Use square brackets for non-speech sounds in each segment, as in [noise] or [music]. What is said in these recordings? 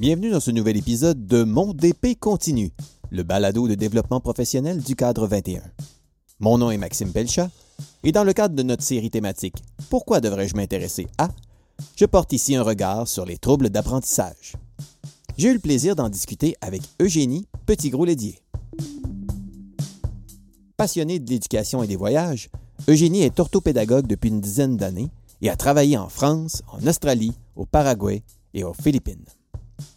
Bienvenue dans ce nouvel épisode de Mon DP continue, le balado de développement professionnel du cadre 21. Mon nom est Maxime Pelchat et dans le cadre de notre série thématique Pourquoi devrais-je m'intéresser à? je porte ici un regard sur les troubles d'apprentissage. J'ai eu le plaisir d'en discuter avec Eugénie Petit-Gros-Lédier. Passionnée de l'éducation et des voyages, Eugénie est orthopédagogue depuis une dizaine d'années et a travaillé en France, en Australie, au Paraguay et aux Philippines.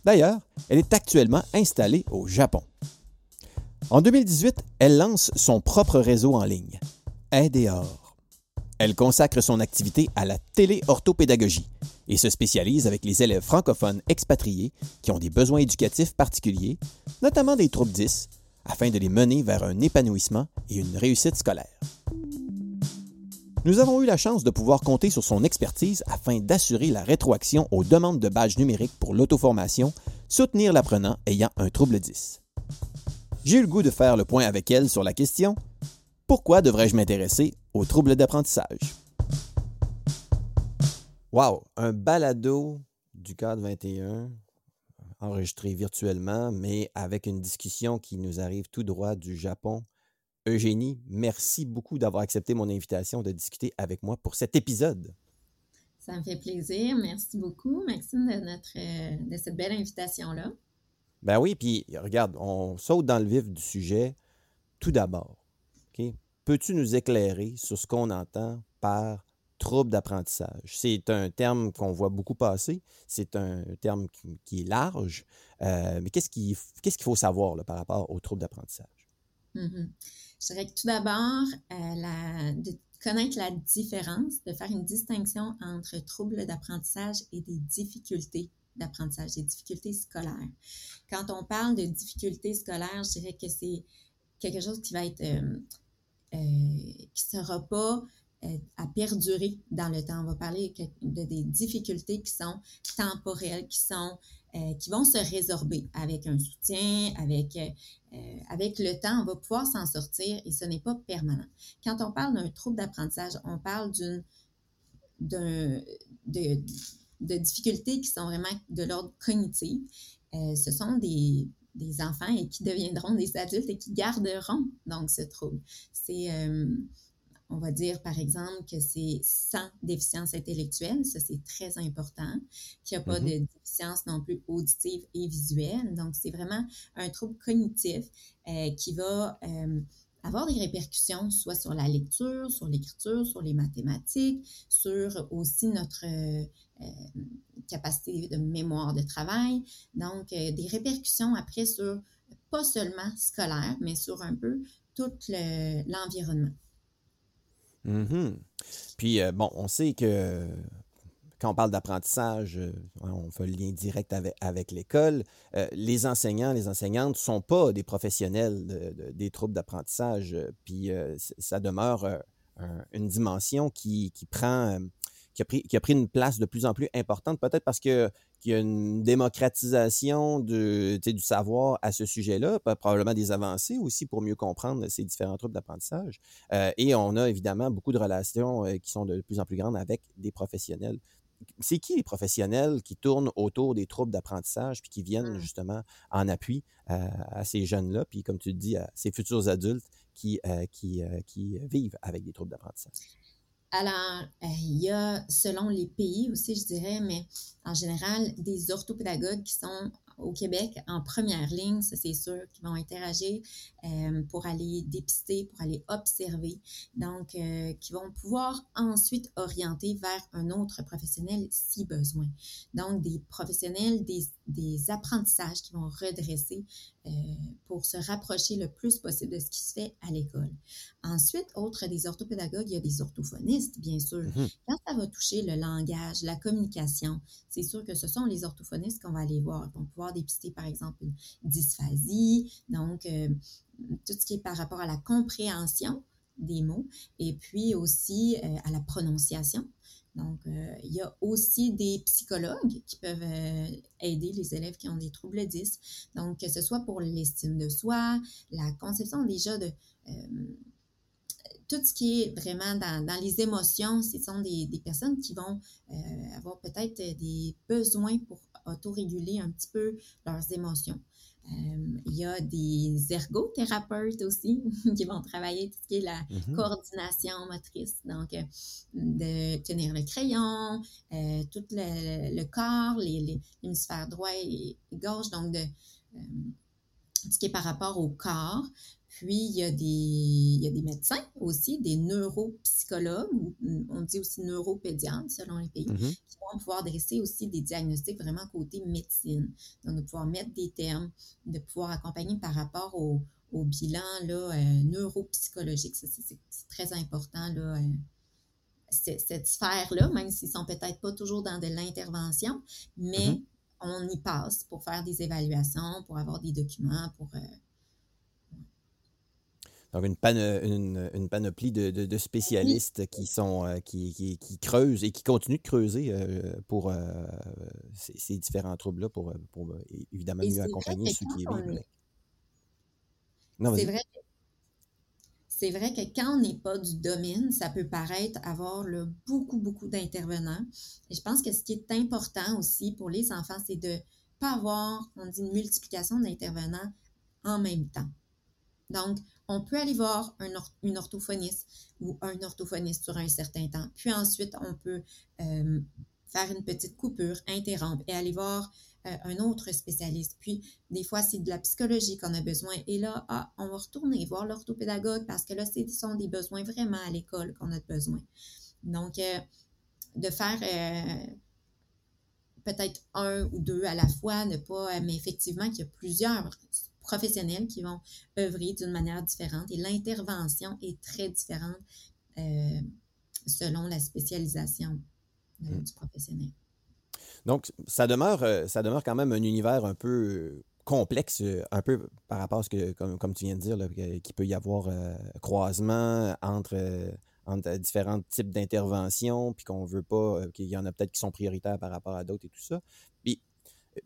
D'ailleurs, elle est actuellement installée au Japon. En 2018, elle lance son propre réseau en ligne, Aideor. Elle consacre son activité à la téléorthopédagogie et se spécialise avec les élèves francophones expatriés qui ont des besoins éducatifs particuliers, notamment des troubles 10, afin de les mener vers un épanouissement et une réussite scolaire. Nous avons eu la chance de pouvoir compter sur son expertise afin d'assurer la rétroaction aux demandes de badges numériques pour l'auto-formation, soutenir l'apprenant ayant un trouble 10. J'ai eu le goût de faire le point avec elle sur la question Pourquoi devrais-je m'intéresser aux troubles d'apprentissage Wow, un balado du cadre 21 enregistré virtuellement, mais avec une discussion qui nous arrive tout droit du Japon. Eugénie, merci beaucoup d'avoir accepté mon invitation de discuter avec moi pour cet épisode. Ça me fait plaisir. Merci beaucoup, Maxime, de, notre, de cette belle invitation-là. Ben oui, puis regarde, on saute dans le vif du sujet tout d'abord. Peux-tu nous éclairer sur ce qu'on entend par trouble d'apprentissage? C'est un terme qu'on voit beaucoup passer. C'est un terme qui, est large. Euh, mais qu'est-ce qu'il faut savoir par rapport au trouble d'apprentissage? Mm-hmm. Je dirais que tout d'abord, euh, de connaître la différence, de faire une distinction entre trouble d'apprentissage et des difficultés d'apprentissage, des difficultés scolaires. Quand on parle de difficultés scolaires, je dirais que c'est quelque chose qui va être, euh, qui ne sera pas euh, à perdurer dans le temps. On va parler de des difficultés qui sont temporelles, qui sont euh, qui vont se résorber avec un soutien, avec euh, avec le temps, on va pouvoir s'en sortir et ce n'est pas permanent. Quand on parle d'un trouble d'apprentissage, on parle d'une de, de, difficultés qui sont vraiment de l'ordre cognitif. ce sont des, des enfants et qui deviendront des adultes et qui garderont donc ce trouble. C'est on va dire, par exemple, que c'est sans déficience intellectuelle, ça c'est très important, qu'il n'y a pas mm-hmm. de déficience non plus auditive et visuelle. Donc, c'est vraiment un trouble cognitif euh, qui va euh, avoir des répercussions soit sur la lecture, sur l'écriture, sur les mathématiques, sur aussi notre euh, capacité de mémoire de travail. Donc, des répercussions après sur pas seulement scolaire, mais sur un peu tout l'environnement. Mhm. Puis, euh, bon, on sait que quand on parle d'apprentissage, euh, on fait le lien direct avec, l'école. Euh, les enseignants, les enseignantes ne sont pas des professionnels des troubles d'apprentissage. puis, ça demeure une dimension qui, prend qui a pris une place de plus en plus importante, peut-être parce que qu'il y a une démocratisation de, du savoir à ce sujet-là, probablement des avancées aussi pour mieux comprendre ces différents troubles d'apprentissage. Euh, et on a évidemment beaucoup de relations euh, qui sont de plus en plus grandes avec des professionnels. C'est qui les professionnels qui tournent autour des troubles d'apprentissage puis qui viennent mmh. justement en appui euh, à ces jeunes-là, puis comme tu le dis, à ces futurs adultes qui, qui, qui vivent avec des troubles d'apprentissage? Alors, euh, il y a, selon les pays aussi, je dirais, mais en général, des orthopédagogues qui sont au Québec en première ligne, ça c'est sûr, qui vont interagir euh, pour aller dépister, pour aller observer, donc euh, qui vont pouvoir ensuite orienter vers un autre professionnel si besoin. Donc des professionnels, des, des apprentissages qui vont redresser euh, pour se rapprocher le plus possible de ce qui se fait à l'école. Ensuite, autre des orthopédagogues, il y a des orthophonistes, bien sûr. Mm-hmm. Quand ça va toucher le langage, la communication, c'est sûr que ce sont les orthophonistes qu'on va aller voir. Ils vont pouvoir dépister, par exemple, une dysphasie, donc euh, tout ce qui est par rapport à la compréhension des mots et puis aussi euh, à la prononciation. Donc, euh, il y a aussi des psychologues qui peuvent aider les élèves qui ont des troubles 10. Donc, que ce soit pour l'estime de soi, la conception déjà de tout ce qui est vraiment dans, les émotions, ce sont des, personnes qui vont avoir peut-être des besoins pour autoréguler un petit peu leurs émotions. Euh, il y a des ergothérapeutes aussi [laughs] qui vont travailler tout ce qui est la mm-hmm. coordination motrice. Donc, euh, de tenir le crayon, euh, tout le, corps, l'hémisphère droit et, gauche. Donc, de ce qui est par rapport au corps. Puis, il y, a des, il y a des médecins aussi, des neuropsychologues, on dit aussi neuropédiatres selon les pays, mm-hmm. qui vont pouvoir dresser aussi des diagnostics vraiment côté médecine. Donc, de pouvoir mettre des termes, de pouvoir accompagner par rapport au, bilan là, euh, neuropsychologique. C'est très important, là, euh, cette sphère-là, même s'ils sont peut-être pas toujours dans de l'intervention, mais mm-hmm. on y passe pour faire des évaluations, pour avoir des documents, pour... Euh, donc, une, une, panoplie de, spécialistes qui, sont, euh, qui, qui, creusent et qui continuent de creuser euh, pour euh, ces, différents troubles-là pour, pour évidemment mieux accompagner ceux qui vivent. C'est vrai, c'est vrai que quand on n'est pas du domaine, ça peut paraître avoir beaucoup, beaucoup d'intervenants. Et je pense que ce qui est important aussi pour les enfants, c'est de ne pas avoir, on dit, une multiplication d'intervenants en même temps. Donc, on peut aller voir un une orthophoniste ou un orthophoniste sur un certain temps. Puis ensuite, on peut euh, faire une petite coupure, interrompre et aller voir euh, un autre spécialiste. Puis, des fois, c'est de la psychologie qu'on a besoin. Et là, ah, on va retourner voir l'orthopédagogue parce que là, ce sont des besoins vraiment à l'école qu'on a besoin. Donc, euh, de faire peut-être un ou deux à la fois, ne pas, mais effectivement, qu'il y a plusieurs professionnels qui vont œuvrer d'une manière différente et l'intervention est très différente euh, selon la spécialisation euh, mm. du professionnel. Donc, ça demeure, euh, ça demeure quand même un univers un peu complexe, un peu par rapport à ce que, comme, comme tu viens de dire, qu'il peut y avoir croisement entre, entre différents types d'interventions, puis qu'on veut pas, qu'il y en a peut-être qui sont prioritaires par rapport à d'autres et tout ça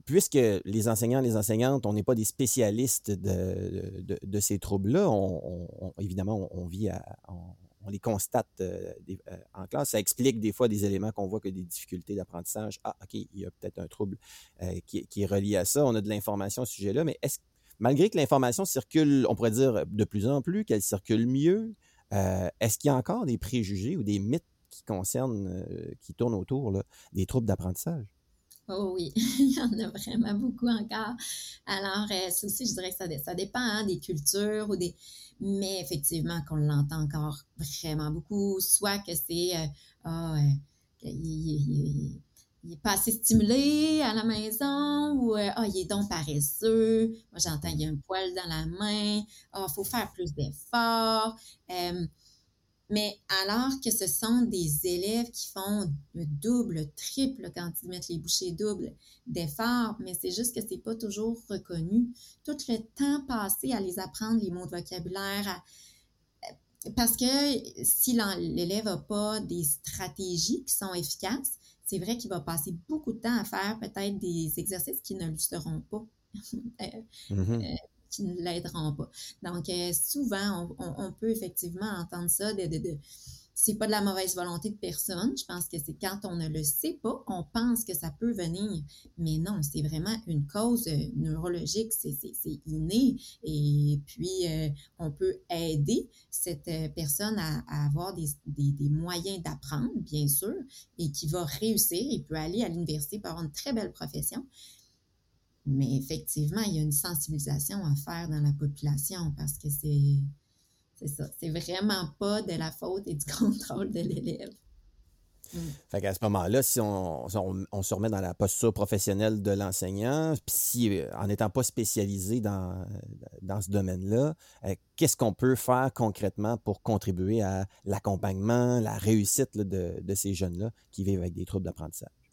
puisque les enseignants, les enseignantes, on n'est pas des spécialistes de, ces troubles-là, on, évidemment, on, vit on, les constate euh, euh, en classe. Ça explique des fois des éléments qu'on voit que des difficultés d'apprentissage. Ah, OK, il y a peut-être un trouble euh, qui, est relié à ça. On a de l'information à ce sujet-là, mais est-ce malgré que l'information circule, on pourrait dire de plus en plus, qu'elle circule mieux, est-ce qu'il y a encore des préjugés ou des mythes qui concernent, qui tournent autour des troubles d'apprentissage? Oh oui, [laughs] il y en a vraiment beaucoup encore. Alors, euh, ça aussi, je dirais que ça, dépend hein, des cultures ou des. Mais effectivement, qu'on l'entend encore vraiment beaucoup, soit que c'est euh, ah, euh, il, n'est pas assez stimulé à la maison ou ah, il est donc paresseux. Moi, j'entends il y a un poil dans la main. Ah, il faut faire plus d'efforts. Mais alors que ce sont des élèves qui font le double, triple quand ils mettent les bouchées doubles d'efforts, mais c'est juste que c'est pas toujours reconnu. Tout le temps passé à les apprendre les mots de vocabulaire, parce que si l'élève n'a pas des stratégies qui sont efficaces, c'est vrai qu'il va passer beaucoup de temps à faire peut-être des exercices qui ne lui seront pas. [laughs] Euh, mm-hmm. Qui ne l'aideront pas. Donc, euh, souvent, on, peut effectivement entendre ça c'est pas de la mauvaise volonté de personne. Je pense que c'est quand on ne le sait pas, on pense que ça peut venir. Mais non, c'est vraiment une cause euh, neurologique, c'est inné. Et puis, euh, on peut aider cette personne à, avoir des moyens d'apprendre, bien sûr, et qui va réussir. Il peut aller à l'université pour avoir une très belle profession. Mais effectivement, il y a une sensibilisation à faire dans la population parce que c'est, ça. C'est vraiment pas de la faute et du [laughs] contrôle de l'élève. Mm. Fait qu'à ce moment-là, si on, se remet dans la posture professionnelle de l'enseignant, puis si, euh, en n'étant pas spécialisé dans, dans ce domaine-là, euh, qu'est-ce qu'on peut faire concrètement pour contribuer à l'accompagnement, la réussite de, de, ces jeunes-là qui vivent avec des troubles d'apprentissage?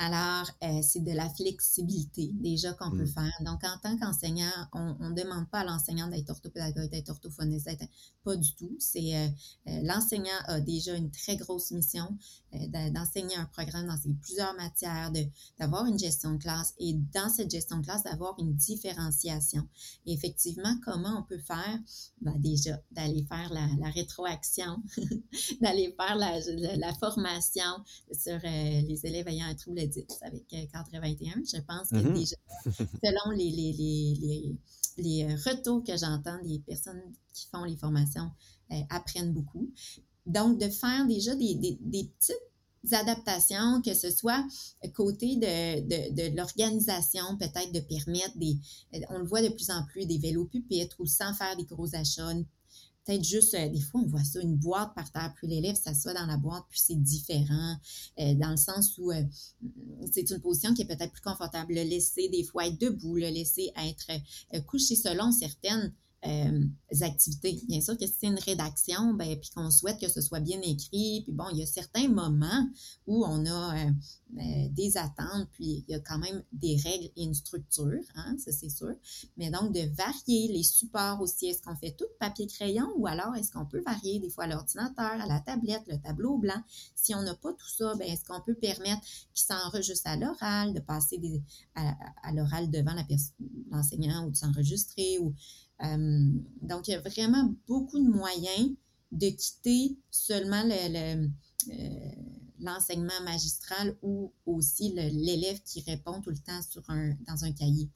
Alors, euh, c'est de la flexibilité déjà qu'on peut mm. faire. Donc, en tant qu'enseignant, on ne demande pas à l'enseignant d'être orthopédagogue, d'être orthophoniste, d'être... pas du tout. C'est euh, euh, l'enseignant a déjà une très grosse mission d'enseigner un programme dans ses plusieurs matières, d'avoir une gestion de classe et dans cette gestion de classe, d'avoir une différenciation. Et effectivement, comment on peut faire? Ben, déjà, d'aller faire la, la rétroaction, [laughs] d'aller faire la, la, formation sur les élèves ayant un trouble 10 avec Cadre 21. Je pense que mm-hmm. déjà, selon les, les, les, les, retours que j'entends des personnes qui font les formations, apprennent beaucoup. Donc, de faire déjà des, des, des petites adaptations, que ce soit côté de, de, de l'organisation, peut-être de permettre des, on le voit de plus en plus, des vélos pupitres ou sans faire des gros achats, peut-être juste, euh, des fois, on voit ça, une boîte par terre, puis l'élève s'assoit dans la boîte, puis c'est différent, euh, dans le sens où euh, c'est une position qui est peut-être plus confortable. Le laisser, des fois, être debout, le laisser être couché selon certaines activités. Bien sûr que si c'est une rédaction, ben, puis qu'on souhaite que ce soit bien écrit, puis bon, il y a certains moments où on a euh, des attentes, puis il y a quand même des règles et une structure, hein, ça c'est sûr. Mais donc, de varier les supports aussi. Est-ce qu'on fait tout papier-crayon ou alors est-ce qu'on peut varier des fois l'ordinateur, à la tablette, le tableau blanc? Si on n'a pas tout ça, ben, est-ce qu'on peut permettre qu'il s'enregistre à l'oral, de passer à l'oral devant l'enseignant ou de s'enregistrer ou euh, donc, il y a vraiment beaucoup de moyens de quitter seulement le, euh, l'enseignement magistral ou aussi l'élève qui répond tout le temps dans un cahier.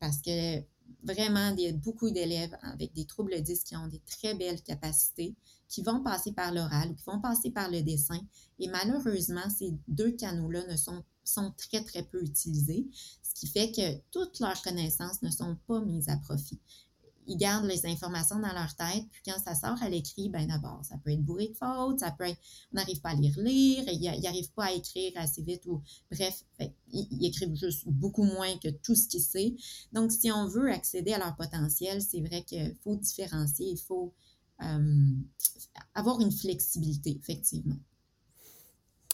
Parce que vraiment, il y a beaucoup d'élèves avec des troubles 10 qui ont des très belles capacités, qui vont passer par l'oral ou qui vont passer par le dessin. Et malheureusement, ces deux canaux-là ne sont, sont très, très peu utilisés, ce qui fait que toutes leurs connaissances ne sont pas mises à profit ils gardent les informations dans leur tête, puis quand ça sort à l'écrit, ben d'abord, ça peut être bourré de fautes, ça peut être, on n'arrive pas à lire, lire, ils n'arrivent pas à écrire assez vite, ou bref, ils, écrivent juste beaucoup moins que tout ce qu'ils savent. Donc, si on veut accéder à leur potentiel, c'est vrai qu'il faut différencier, il faut euh, avoir une flexibilité, effectivement.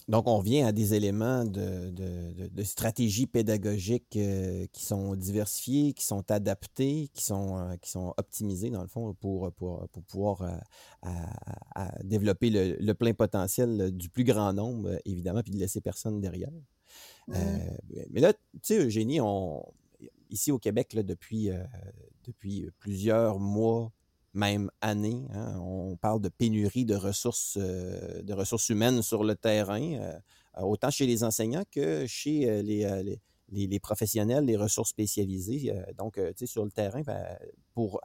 Donc, on revient à des éléments de, stratégie pédagogique euh, qui sont diversifiés, qui sont adaptés, qui sont, euh, qui sont optimisés, dans le fond, pour, pour, pouvoir euh, développer le, plein potentiel du plus grand nombre, évidemment, puis de laisser personne derrière. mais là, tu sais, Eugénie, on, ici au Québec, là, depuis, depuis plusieurs mois, même année. Hein. On parle de pénurie de ressources, euh, de ressources humaines sur le terrain, euh, autant chez les enseignants que chez euh, les, professionnels, les ressources spécialisées. donc, tu sais, sur le terrain, ben, pour,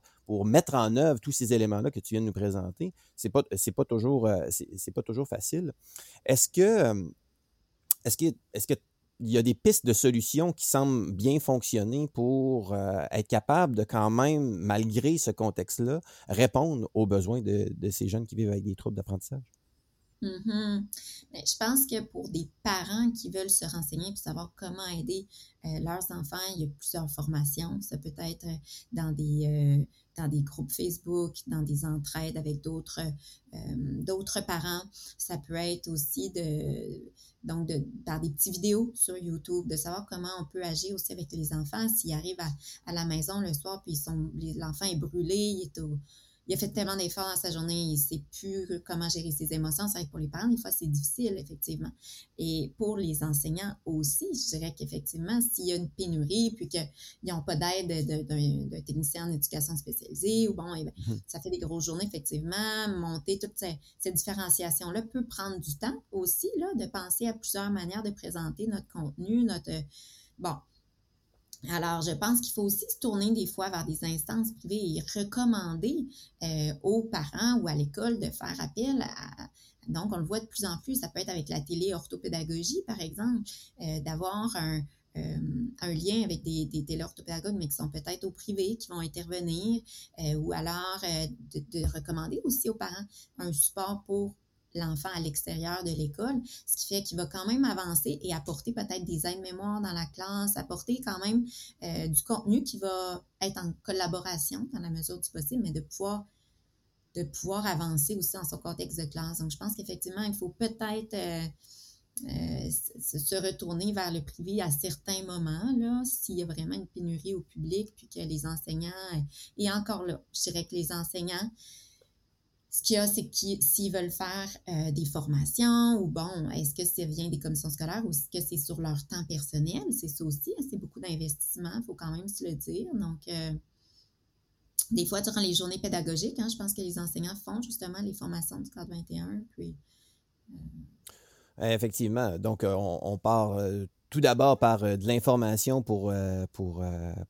mettre en œuvre tous ces éléments-là que tu viens de nous présenter, c'est pas, pas toujours, pas toujours facile. Est-ce que, est-ce que, est-ce que il y a des pistes de solutions qui semblent bien fonctionner pour euh, être capable de quand même, malgré ce contexte-là, répondre aux besoins de, ces jeunes qui vivent avec des troubles d'apprentissage? Mm-hmm. Ben, je pense que pour des parents qui veulent se renseigner pour savoir comment aider euh, leurs enfants, il y a plusieurs formations. Ça peut être euh, dans des, dans des groupes Facebook, dans des entraides avec d'autres d'autres parents. Ça peut être aussi de donc, de, par des petites vidéos sur YouTube, de savoir comment on peut agir aussi avec les enfants s'ils arrivent à, à la maison le soir, puis l'enfant est brûlé, il est au, il a fait tellement d'efforts dans sa journée, il ne sait plus comment gérer ses émotions. C'est vrai que pour les parents, des fois, c'est difficile, effectivement. Et pour les enseignants aussi, je dirais qu'effectivement, s'il y a une pénurie, puis qu'ils n'ont pas d'aide d'un technicien en éducation spécialisée, ou bon, eh mm-hmm. ça fait des grosses journées, effectivement, monter toute cette, différenciation-là peut prendre du temps aussi, là, de penser à plusieurs manières de présenter notre contenu, notre... Bon, alors, je pense qu'il faut aussi se tourner des fois vers des instances privées et recommander euh, aux parents ou à l'école de faire appel donc, on le voit de plus en plus, ça peut être avec la télé-orthopédagogie, par exemple, euh, d'avoir un, euh, un, lien avec des, des téléorthopédagogues, mais qui sont peut-être au privé, qui vont intervenir, ou alors de, recommander aussi aux parents un support pour l'enfant à l'extérieur de l'école, ce qui fait qu'il va quand même avancer et apporter peut-être des aides-mémoires dans la classe, apporter quand même euh, du contenu qui va être en collaboration dans la mesure du possible, mais de pouvoir de pouvoir avancer aussi dans son contexte de classe. Donc, je pense qu'effectivement, il faut peut-être euh, euh, se retourner vers le privé à certains moments, là, s'il y a vraiment une pénurie au public, puis que les enseignants, et encore là, je dirais que les enseignants, ce qu'il y a, c'est que s'ils veulent faire euh, des formations ou bon, est-ce que ça vient des commissions scolaires ou est-ce que c'est sur leur temps personnel? C'est ça aussi, hein, c'est beaucoup d'investissement, il faut quand même se le dire. Donc, euh, des fois, durant les journées pédagogiques, hein, je pense que les enseignants font justement les formations du cadre 21. Puis, euh, Effectivement. Donc, on, part tout d'abord par de l'information pour, pour,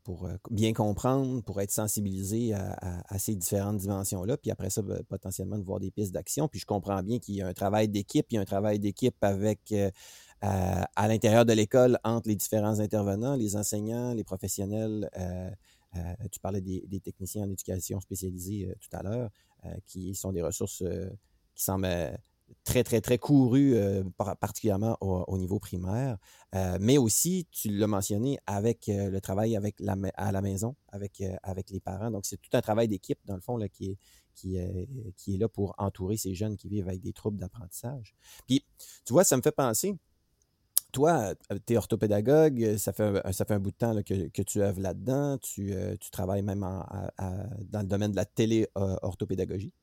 pour bien comprendre, pour être sensibilisé à, ces différentes dimensions-là, puis après ça, ben, potentiellement de voir des pistes d'action. Puis je comprends bien qu'il y a un travail d'équipe, il y a un travail d'équipe avec à l'intérieur de l'école entre les différents intervenants, les enseignants, les professionnels. tu parlais des, techniciens en éducation spécialisée tout à l'heure, qui sont des ressources qui semblent très, très, très couru, euh, particulièrement au, niveau primaire. Euh, mais aussi, tu l'as mentionné, avec euh, le travail avec à la maison, avec, avec les parents. Donc, c'est tout un travail d'équipe, dans le fond, là, qui, est, qui, qui est là pour entourer ces jeunes qui vivent avec des troubles d'apprentissage. Puis, tu vois, ça me fait penser, toi, euh, tu es orthopédagogue, euh, ça fait, un, ça fait bout de temps que, tu œuvres là-dedans, tu, euh, travailles même dans le domaine de la télé-orthopédagogie,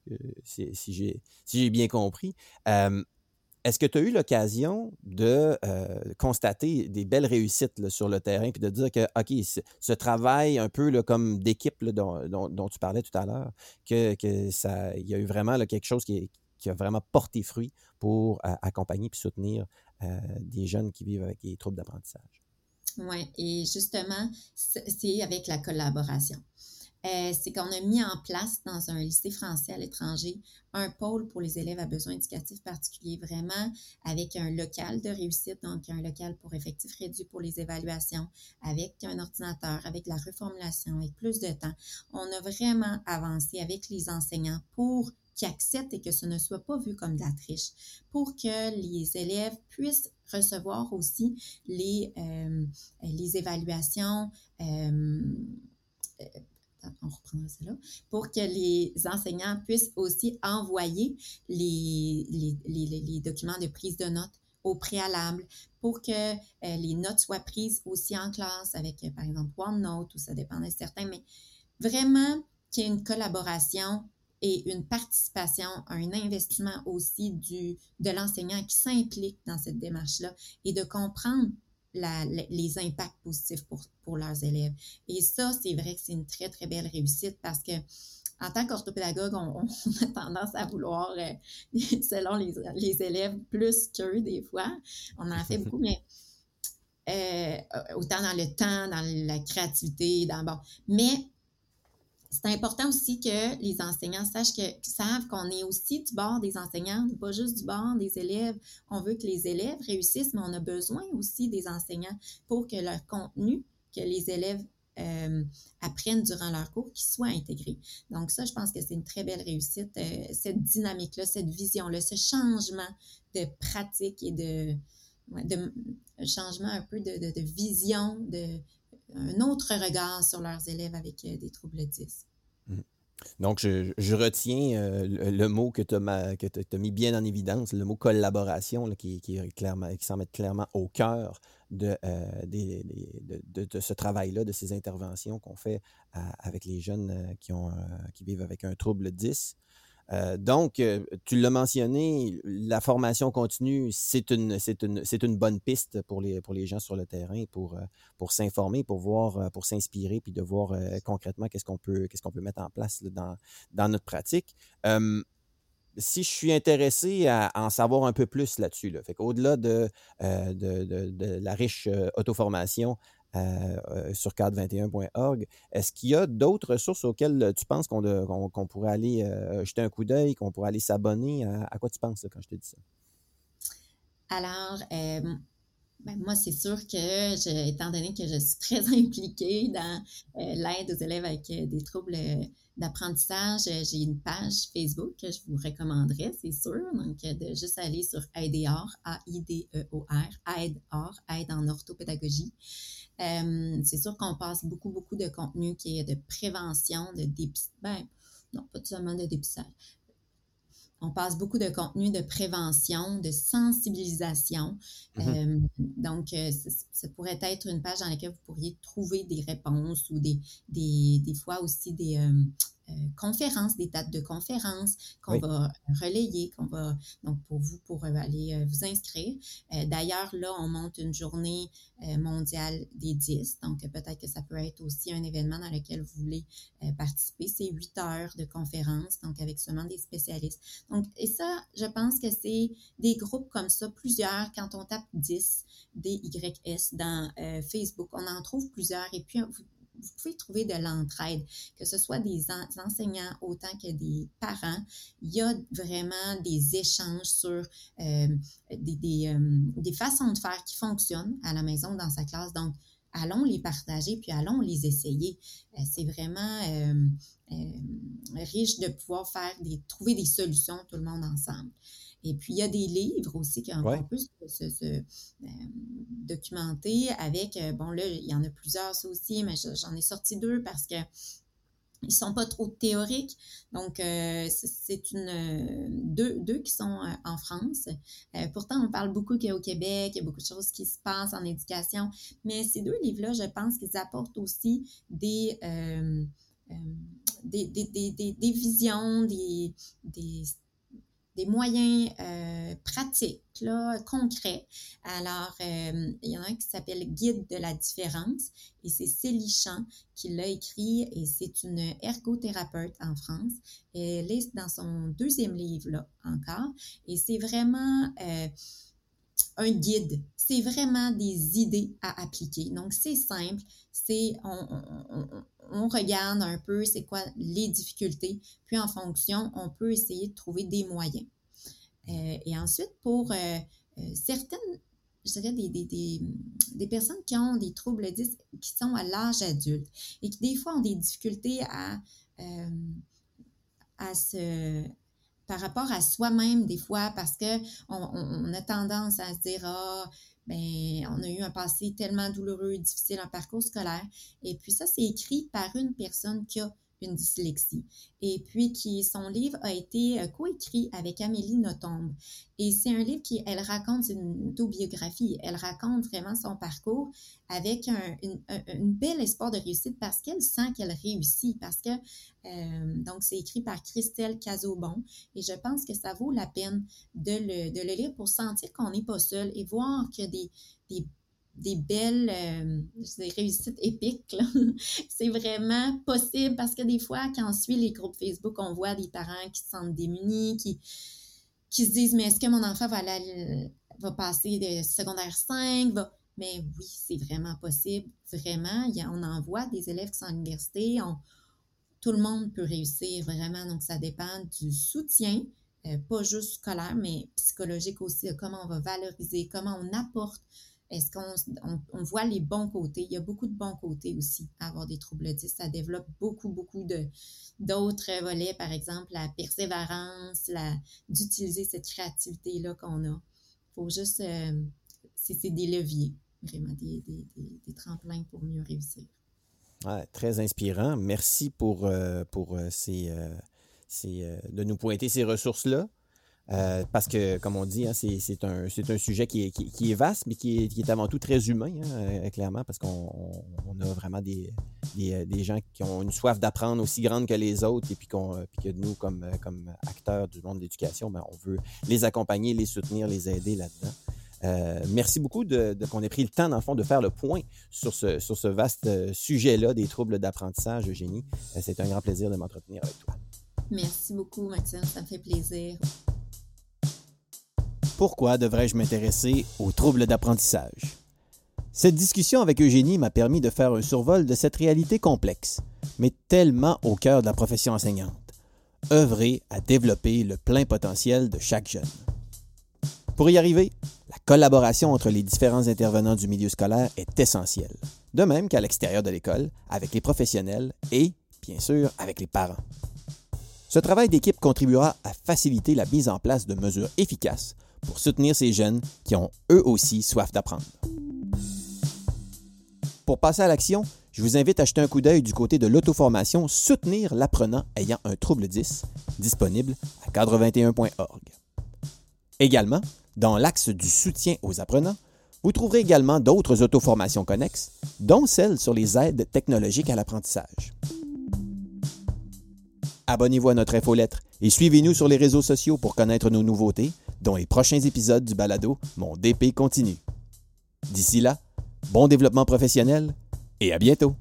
si, si j'ai bien compris. Est-ce que tu as eu l'occasion de constater des belles réussites sur le terrain, puis de dire que, OK, ce, travail un peu comme d'équipe dont, tu parlais tout à l'heure, que, que ça, y a eu vraiment quelque chose qui, qui a vraiment porté fruit pour accompagner et soutenir euh, des jeunes qui vivent avec des troubles d'apprentissage. Oui, et justement, c'est avec la collaboration. Euh, c'est qu'on a mis en place dans un lycée français à l'étranger un pôle pour les élèves à besoins éducatifs particuliers, vraiment avec un local de réussite, donc un local pour effectifs réduits pour les évaluations, avec un ordinateur, avec la reformulation, avec plus de temps. On a vraiment avancé avec les enseignants pour qui acceptent et que ce ne soit pas vu comme de la triche, pour que les élèves puissent recevoir aussi les, euh, les évaluations. Euh, euh, on reprendra là, pour que les enseignants puissent aussi envoyer les, les, les, les documents de prise de notes au préalable pour que les notes soient prises aussi en classe avec, par exemple, OneNote ou ça dépend de certains, mais vraiment qu'il y ait une collaboration et une participation, un investissement aussi du, de l'enseignant qui s'implique dans cette démarche-là et de comprendre la, les impacts positifs pour, pour leurs élèves. Et ça, c'est vrai que c'est une très, très belle réussite parce que en tant qu'orthopédagogue, on, on, [laughs] a tendance à vouloir, euh, [laughs] selon les, les, élèves, plus qu'eux des fois. On en fait beaucoup, [laughs] mais euh, autant dans le temps, dans la créativité, dans bon. Mais c'est important aussi que les enseignants sachent que, savent qu'on est aussi du bord des enseignants, pas juste du bord des élèves. On veut que les élèves réussissent, mais on a besoin aussi des enseignants pour que leur contenu, que les élèves euh, apprennent durant leur cours, qu'il soit intégré. Donc ça, je pense que c'est une très belle réussite, euh, cette dynamique-là, cette vision-là, ce changement de pratique et de, de changement un peu de, de vision, de un autre regard sur leurs élèves avec euh, des troubles 10. Mmh. Donc, je, retiens euh, le, mot que tu as, mis bien en évidence, le mot collaboration, qui, qui, clairement, qui semble être clairement au cœur de, euh, de, ce travail-là, de ces interventions qu'on fait avec les jeunes qui, ont, qui vivent avec un trouble 10. Euh, donc, euh, tu l'as mentionné, la formation continue, c'est une, une, une bonne piste pour les, pour les gens sur le terrain, pour, euh, pour s'informer, pour voir, pour s'inspirer, puis de voir concrètement qu'est-ce qu'on peut, peut mettre en place dans, dans notre pratique. si je suis intéressé à en savoir un peu plus là-dessus, là, fait qu'au-delà de, de, de, la riche auto-formation sur cadre21.org. Est-ce qu'il y a d'autres ressources auxquelles tu penses qu'on pourrait aller euh, jeter un coup d'œil, qu'on pourrait aller s'abonner? À, quoi tu penses quand je te dis ça? Alors, ben, moi, c'est sûr que, étant donné que je suis très [laughs] impliquée dans l'aide aux élèves avec des troubles d'apprentissage, j'ai une page Facebook que je vous recommanderais, c'est sûr. Donc, de juste aller sur AIDEOR, A-I-D-E-O-R, AIDEOR, Aide en orthopédagogie. Euh, c'est sûr qu'on passe beaucoup, beaucoup de contenu qui est de prévention, de dépistage. Ben, non, pas seulement de dépistage. On passe beaucoup de contenu de prévention, de sensibilisation. Mm-hmm. Euh, donc, euh, ça pourrait être une page dans laquelle vous pourriez trouver des réponses ou des, des, des fois aussi des, euh, conférences, des dates de conférences qu'on va relayer, qu'on va, donc pour vous, pour euh, aller euh, vous inscrire. D'ailleurs, là, on monte une journée mondiale des 10, donc peut-être que ça peut être aussi un événement dans lequel vous voulez participer. C'est huit heures de conférence, donc avec seulement des spécialistes. Donc, et ça, je pense que c'est des groupes comme ça, plusieurs, quand on tape 10, DYS dans Facebook, on en trouve plusieurs. Et puis, vous vous pouvez trouver de l'entraide, que ce soit des enseignants autant que des parents. Il y a vraiment des échanges sur euh, des, euh, des, façons de faire qui fonctionnent à la maison dans sa classe. Donc, allons les partager, puis allons les essayer. Euh, c'est vraiment riche de pouvoir faire des, trouver des solutions tout le monde ensemble. Et puis, il y a des livres aussi qui ont un peu se, euh, documenter avec, euh, bon là, il y en a plusieurs aussi, mais j'en ai sorti deux parce que ils sont pas trop théoriques. Donc, euh, c'est une deux, deux qui sont en France. pourtant, on parle beaucoup qu'au Québec, il y a beaucoup de choses qui se passent en éducation. Mais ces deux livres-là, je pense qu'ils apportent aussi des, des, des, des, des, visions, des, des des moyens euh, pratiques, là, concrets. Alors, euh, il y en a un qui s'appelle Guide de la différence et c'est Célie Champ qui l'a écrit et c'est une ergothérapeute en France. Elle est dans son deuxième livre, là, encore. Et c'est vraiment... Euh, un guide. C'est vraiment des idées à appliquer. Donc, c'est simple. C'est, on, regarde un peu c'est quoi les difficultés, puis en fonction, on peut essayer de trouver des moyens. Euh, et ensuite, pour euh, euh, certaines, je dirais, des, des, personnes qui ont des troubles qui sont à l'âge adulte et qui des fois ont des difficultés à, à se par rapport à soi-même des fois parce que on, a tendance à se dire ah ben on a eu un passé tellement douloureux, difficile, un parcours scolaire et puis ça c'est écrit par une personne qui a une dyslexie. Et puis, qui, son livre a été euh, coécrit avec Amélie Nothomb. Et c'est un livre qui, elle raconte, une autobiographie, elle raconte vraiment son parcours avec un, une, bel espoir de réussite parce qu'elle sent qu'elle réussit, parce que, euh, donc, c'est écrit par Christelle Cazobon. Et je pense que ça vaut la peine de le, lire pour sentir qu'on n'est pas seul et voir des, des des belles euh, réussites épiques. [laughs] c'est vraiment possible parce que des fois, quand on suit les groupes Facebook, on voit des parents qui se sentent démunis, qui, qui se disent Mais est-ce que mon enfant va, aller, va passer de secondaire 5 Mais oui, c'est vraiment possible. Vraiment, y on en voit des élèves qui sont à l'université. tout le monde peut réussir vraiment. Donc, ça dépend du soutien. Euh, pas juste scolaire, mais psychologique aussi, comment on va valoriser, comment on apporte est-ce qu'on on, voit les bons côtés? Il y a beaucoup de bons côtés aussi à avoir des troubles 10. Ça développe beaucoup, beaucoup de, d'autres volets, par exemple la persévérance, la, d'utiliser cette créativité-là qu'on a. Faut juste, euh, c'est, des leviers, vraiment, des, des, des, tremplins pour mieux réussir. Ouais, très inspirant. Merci pour, euh, pour euh, ces, ces, de nous pointer ces ressources-là. Euh, parce que, comme on dit, hein, c'est un, sujet qui est, vaste, mais qui est, avant tout très humain, hein, euh, clairement, parce qu'on on a vraiment des, des, gens qui ont une soif d'apprendre aussi grande que les autres, et puis, que nous, comme, acteurs du monde de l'éducation, ben, on veut les accompagner, les soutenir, les aider là-dedans. Euh, merci beaucoup de qu'on ait pris le temps, dans le fond, de faire le point sur ce, sur ce vaste sujet-là des troubles d'apprentissage, Eugénie. c'est un grand plaisir de m'entretenir avec toi. Merci beaucoup, Maxime. Ça me fait plaisir. Pourquoi devrais-je m'intéresser aux troubles d'apprentissage? Cette discussion avec Eugénie m'a permis de faire un survol de cette réalité complexe, mais tellement au cœur de la profession enseignante. œuvrer à développer le plein potentiel de chaque jeune. Pour y arriver, la collaboration entre les différents intervenants du milieu scolaire est essentielle, de même qu'à l'extérieur de l'école, avec les professionnels et, bien sûr, avec les parents. Ce travail d'équipe contribuera à faciliter la mise en place de mesures efficaces pour soutenir ces jeunes qui ont eux aussi soif d'apprendre. Pour passer à l'action, je vous invite à jeter un coup d'œil du côté de l'auto-formation Soutenir l'apprenant ayant un trouble 10, disponible à cadre21.org. Également, dans l'axe du soutien aux apprenants, vous trouverez également d'autres auto-formations connexes, dont celle sur les aides technologiques à l'apprentissage. Abonnez-vous à notre infolettre et suivez-nous sur les réseaux sociaux pour connaître nos nouveautés, dont les prochains épisodes du balado Mon DP continue. D'ici là, bon développement professionnel et à bientôt!